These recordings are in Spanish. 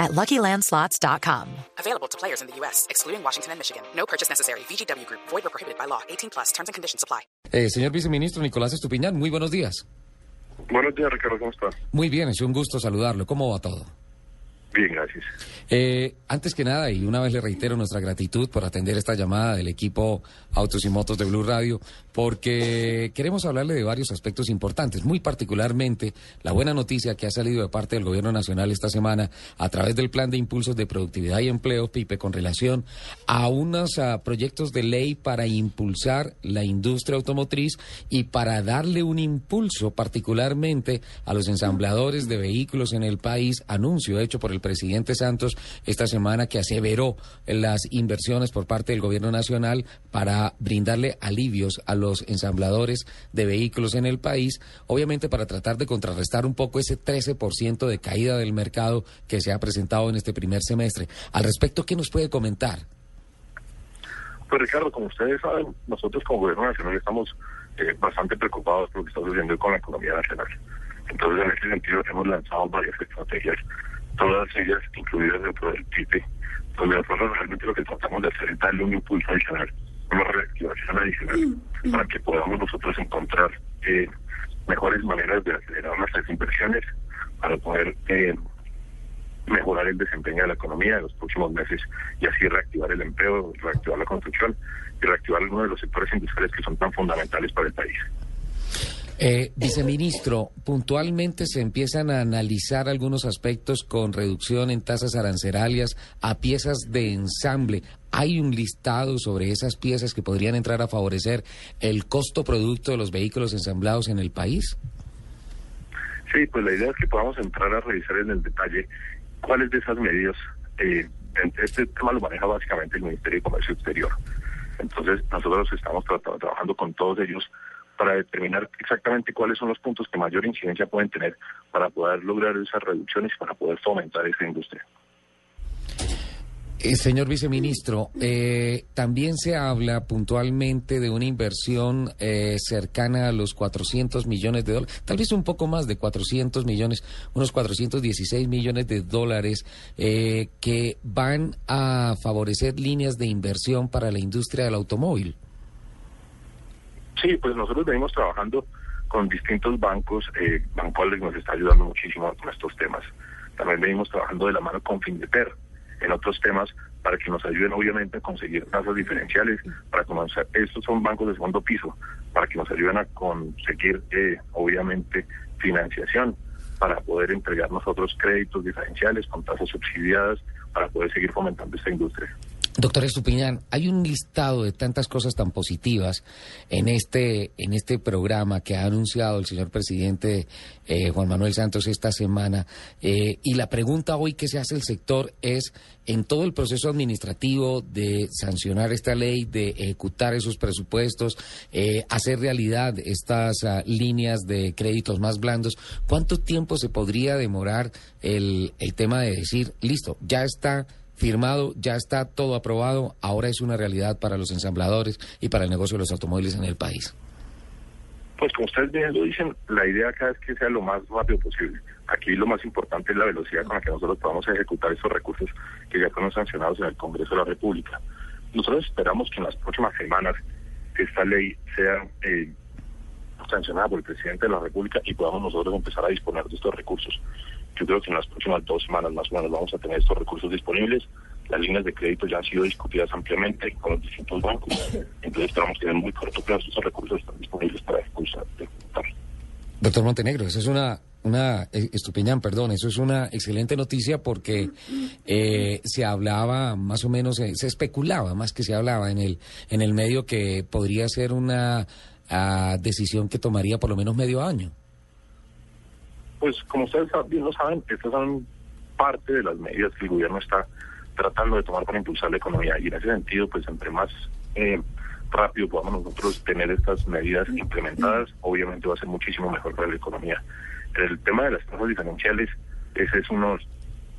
at LuckyLandSlots.com. Available to players in the U.S., excluding Washington and Michigan. No purchase necessary. VGW Group. Void or prohibited by law. 18 plus. Terms and conditions apply. Eh, señor viceministro Nicolás Estupiñán, muy buenos días. Buenos días, Ricardo, ¿cómo estás? Muy bien, es un gusto saludarlo. ¿Cómo va todo? Bien, gracias. Eh, antes que nada, y una vez le reitero nuestra gratitud por atender esta llamada del equipo Autos y Motos de Blue Radio, porque queremos hablarle de varios aspectos importantes, muy particularmente la buena noticia que ha salido de parte del Gobierno Nacional esta semana a través del Plan de Impulsos de Productividad y Empleo, PIPE, con relación a unos proyectos de ley para impulsar la industria automotriz y para darle un impulso particularmente a los ensambladores de vehículos en el país, anuncio hecho por el presidente Santos esta semana que aseveró las inversiones por parte del gobierno nacional para brindarle alivios a los ensambladores de vehículos en el país, obviamente para tratar de contrarrestar un poco ese 13% de caída del mercado que se ha presentado en este primer semestre. Al respecto, ¿qué nos puede comentar? Pues Ricardo, como ustedes saben, nosotros como gobierno nacional estamos eh, bastante preocupados por lo que está sucediendo con la economía nacional. Entonces, en ese sentido, hemos lanzado varias estrategias todas ellas incluidas dentro del TIPE, donde nosotros realmente lo que tratamos de hacer es darle un impulso adicional, una reactivación adicional, para que podamos nosotros encontrar eh, mejores maneras de acelerar nuestras inversiones para poder eh, mejorar el desempeño de la economía en los próximos meses y así reactivar el empleo, reactivar la construcción y reactivar algunos de los sectores industriales que son tan fundamentales para el país. Eh, viceministro, puntualmente se empiezan a analizar algunos aspectos con reducción en tasas arancelarias a piezas de ensamble. ¿Hay un listado sobre esas piezas que podrían entrar a favorecer el costo producto de los vehículos ensamblados en el país? Sí, pues la idea es que podamos entrar a revisar en el detalle cuáles de esas medidas. Eh, este tema lo maneja básicamente el Ministerio de Comercio Exterior. Entonces, nosotros estamos trabajando con todos ellos para determinar exactamente cuáles son los puntos que mayor incidencia pueden tener para poder lograr esas reducciones y para poder fomentar esa industria. Eh, señor viceministro, eh, también se habla puntualmente de una inversión eh, cercana a los 400 millones de dólares, tal vez un poco más de 400 millones, unos 416 millones de dólares que van a favorecer líneas de inversión para la industria del automóvil. Sí, pues nosotros venimos trabajando con distintos bancos, eh, Banco nos está ayudando muchísimo con estos temas. También venimos trabajando de la mano con Findeper en otros temas para que nos ayuden obviamente a conseguir tasas diferenciales, para comenzar, estos son bancos de segundo piso, para que nos ayuden a conseguir eh, obviamente financiación, para poder entregar nosotros créditos diferenciales con tasas subsidiadas, para poder seguir fomentando esta industria. Doctor Estupiñán, hay un listado de tantas cosas tan positivas en este, en este programa que ha anunciado el señor presidente eh, Juan Manuel Santos esta semana. Eh, y la pregunta hoy que se hace el sector es, en todo el proceso administrativo de sancionar esta ley, de ejecutar esos presupuestos, eh, hacer realidad estas ah, líneas de créditos más blandos, ¿cuánto tiempo se podría demorar el, el tema de decir, listo, ya está firmado, ya está todo aprobado, ahora es una realidad para los ensambladores y para el negocio de los automóviles en el país? Pues como ustedes bien lo dicen, la idea acá es que sea lo más rápido posible. Aquí lo más importante es la velocidad con la que nosotros podamos ejecutar estos recursos que ya fueron sancionados en el Congreso de la República. Nosotros esperamos que en las próximas semanas esta ley sea eh, sancionada por el presidente de la República y podamos nosotros empezar a disponer de estos recursos. Yo creo que en las próximas dos semanas más o menos vamos a tener estos recursos disponibles. Las líneas de crédito ya han sido discutidas ampliamente con los distintos bancos. Entonces esperamos que en muy corto plazo esos recursos están disponibles para ejecutar. Doctor Montenegro, eso es una una eh, Estupiñán, perdón, eso es una excelente noticia porque eh, se hablaba más o menos, eh, se especulaba más que se hablaba en el en el medio que podría ser una ah, decisión que tomaría por lo menos medio año pues como ustedes bien lo saben, estas son parte de las medidas que el gobierno está tratando de tomar para impulsar la economía. Y en ese sentido, pues entre más eh, rápido podamos nosotros tener estas medidas implementadas, obviamente va a ser muchísimo mejor para la economía. El tema de las tasas diferenciales, ese es uno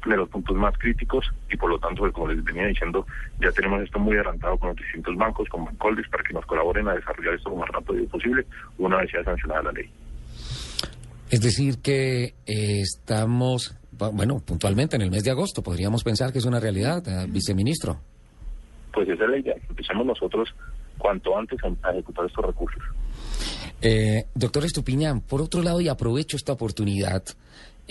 de los puntos más críticos y por lo tanto, pues, como les venía diciendo, ya tenemos esto muy adelantado con los distintos bancos, con Bancoldes, para que nos colaboren a desarrollar esto lo más rápido posible una vez sea sancionada la ley. Es decir, que eh, estamos, bueno, puntualmente en el mes de agosto, podríamos pensar que es una realidad, eh, viceministro. Pues esa es la idea, empecemos nosotros cuanto antes a, ejecutar estos recursos. Eh, doctor Estupiñán, por otro lado, y aprovecho esta oportunidad,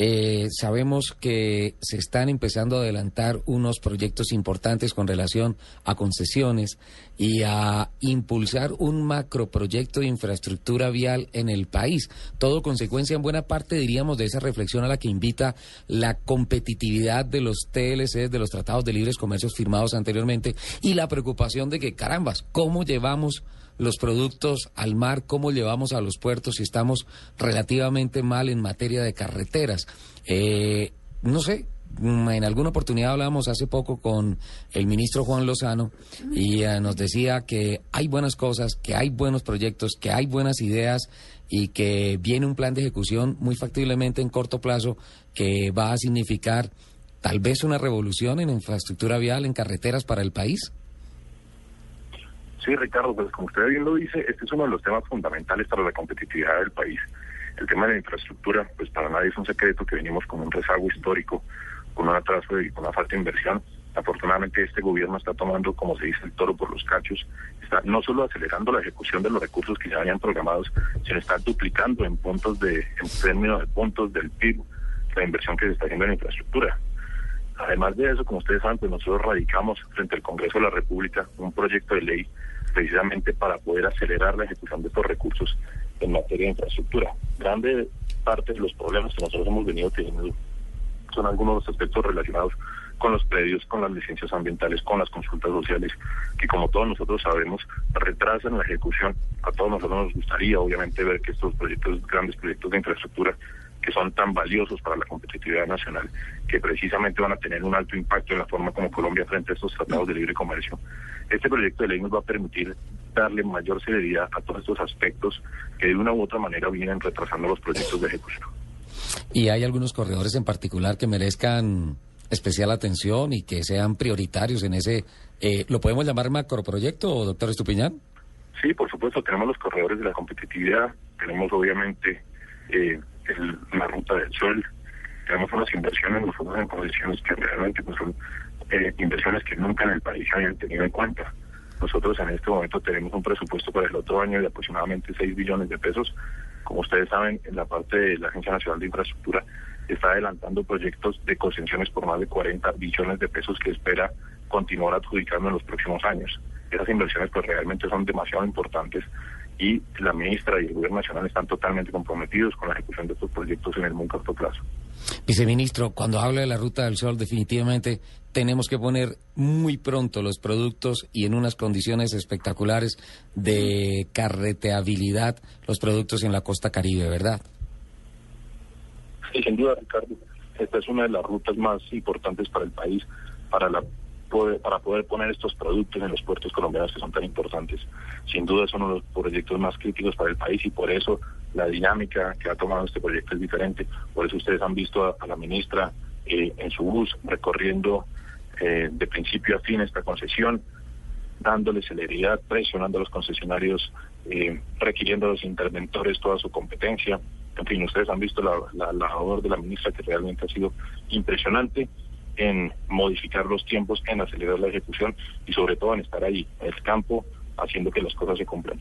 eh, sabemos que se están empezando a adelantar unos proyectos importantes con relación a concesiones y a impulsar un macroproyecto de infraestructura vial en el país. Todo consecuencia en buena parte, diríamos, de esa reflexión a la que invita la competitividad de los TLC, de los tratados de libres comercios firmados anteriormente y la preocupación de que, carambas, ¿cómo llevamos los productos al mar, cómo llevamos a los puertos si estamos relativamente mal en materia de carreteras. Eh, no sé, en alguna oportunidad hablábamos hace poco con el ministro Juan Lozano y eh, nos decía que hay buenas cosas, que hay buenos proyectos, que hay buenas ideas y que viene un plan de ejecución muy factiblemente en corto plazo que va a significar tal vez una revolución en infraestructura vial, en carreteras para el país. Sí, Ricardo, pues como usted bien lo dice, este es uno de los temas fundamentales para la competitividad del país. El tema de la infraestructura, pues para nadie es un secreto que venimos con un rezago histórico, con un atraso y con una falta de inversión. Afortunadamente este gobierno está tomando, como se dice, el toro por los cachos, está no solo acelerando la ejecución de los recursos que ya habían programados, sino está duplicando en puntos de, en términos de puntos del PIB, la inversión que se está haciendo en infraestructura. Además de eso, como ustedes saben, pues nosotros radicamos frente al Congreso de la República un proyecto de ley precisamente para poder acelerar la ejecución de estos recursos en materia de infraestructura. Grande parte de los problemas que nosotros hemos venido teniendo son algunos de los aspectos relacionados con los predios, con las licencias ambientales, con las consultas sociales, que como todos nosotros sabemos, retrasan la ejecución. A todos nosotros nos gustaría, obviamente, ver que estos proyectos, grandes proyectos de infraestructura, que son tan valiosos para la competitividad nacional, que precisamente van a tener un alto impacto en la forma como Colombia frente a estos tratados de libre comercio. Este proyecto de ley nos va a permitir darle mayor celeridad a todos estos aspectos que de una u otra manera vienen retrasando los proyectos de ejecución. ¿Y hay algunos corredores en particular que merezcan especial atención y que sean prioritarios en ese, eh, ¿lo podemos llamar macroproyecto, doctor Estupiñán? Sí, por supuesto, tenemos los corredores de la competitividad, tenemos obviamente eh, la ruta del sol. Tenemos unas inversiones nosotros en condiciones que realmente pues, son eh, inversiones que nunca en el país se habían tenido en cuenta. Nosotros en este momento tenemos un presupuesto para el otro año de aproximadamente 6 billones de pesos. Como ustedes saben, en la parte de la Agencia Nacional de Infraestructura está adelantando proyectos de concesiones por más de 40 billones de pesos que espera continuar adjudicando en los próximos años. Esas inversiones pues realmente son demasiado importantes y la ministra y el gobierno nacional están totalmente comprometidos con la ejecución de estos proyectos en el muy corto plazo. Viceministro, cuando habla de la Ruta del Sol, definitivamente tenemos que poner muy pronto los productos y en unas condiciones espectaculares de carreteabilidad los productos en la costa caribe, ¿verdad? Sí, sin duda, Ricardo. Esta es una de las rutas más importantes para el país, para la para poder poner estos productos en los puertos colombianos que son tan importantes. Sin duda es uno de los proyectos más críticos para el país y por eso la dinámica que ha tomado este proyecto es diferente. Por eso ustedes han visto a, la ministra eh, en su bus recorriendo eh, de principio a fin esta concesión, dándole celeridad, presionando a los concesionarios, eh, requiriendo a los interventores toda su competencia. En fin, ustedes han visto la labor de la ministra que realmente ha sido impresionante en modificar los tiempos, en acelerar la ejecución y sobre todo en estar ahí, en el campo, haciendo que las cosas se cumplan.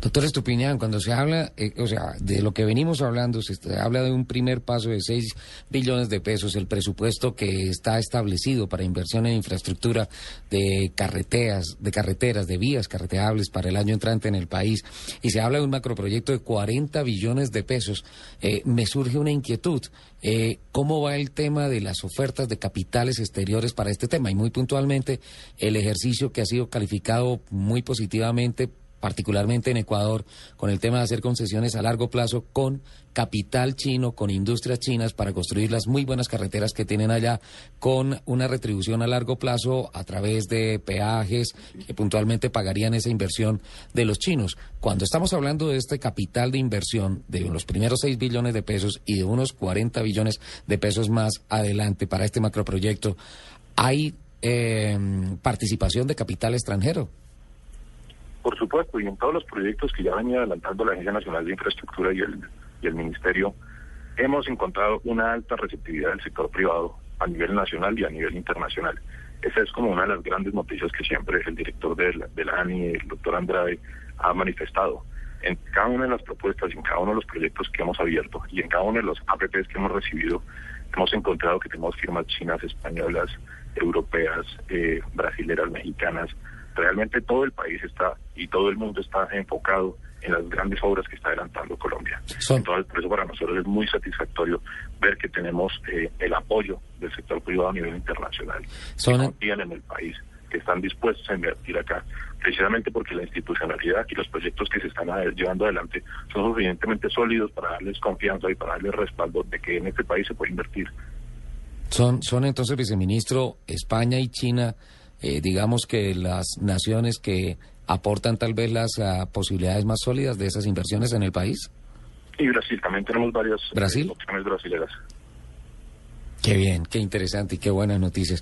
Doctor Estupiñán, cuando se habla, eh, o sea, de lo que venimos hablando, se habla de un primer paso de 6 billones de pesos, el presupuesto que está establecido para inversión en infraestructura de carreteras, de carreteras, de vías carreteables para el año entrante en el país, y se habla de un macroproyecto de 40 billones de pesos, eh, me surge una inquietud. Eh, ¿Cómo va el tema de las ofertas de capitales exteriores para este tema? Y muy puntualmente, el ejercicio que ha sido calificado muy positivamente particularmente en Ecuador, con el tema de hacer concesiones a largo plazo con capital chino, con industrias chinas para construir las muy buenas carreteras que tienen allá, con una retribución a largo plazo a través de peajes que puntualmente pagarían esa inversión de los chinos. Cuando estamos hablando de este capital de inversión de los primeros 6 billones de pesos y de unos 40 billones de pesos más adelante para este macroproyecto, ¿hay eh, participación de capital extranjero? Por supuesto, y en todos los proyectos que ya venía adelantando la Agencia Nacional de Infraestructura y el, y el Ministerio, hemos encontrado una alta receptividad del sector privado a nivel nacional y a nivel internacional. Esa es como una de las grandes noticias que siempre el director de la, ANI, el doctor Andrade, ha manifestado. En cada una de las propuestas, en cada uno de los proyectos que hemos abierto y en cada uno de los APPs que hemos recibido, hemos encontrado que tenemos firmas chinas, españolas, europeas, eh, brasileras, mexicanas, realmente todo el país está y todo el mundo está enfocado en las grandes obras que está adelantando Colombia. Entonces, por eso para nosotros es muy satisfactorio ver que tenemos eh, el apoyo del sector privado a nivel internacional, Son... que confían en el país, que están dispuestos a invertir acá, precisamente porque la institucionalidad y los proyectos que se están llevando adelante son suficientemente sólidos para darles confianza y para darles respaldo de que en este país se puede invertir. Son, son entonces, viceministro, España y China eh, digamos que las naciones que aportan tal vez las uh, posibilidades más sólidas de esas inversiones en el país? Y Brasil, también tenemos varias ¿Brasil? opciones brasileras. Qué bien, qué interesante y qué buenas noticias.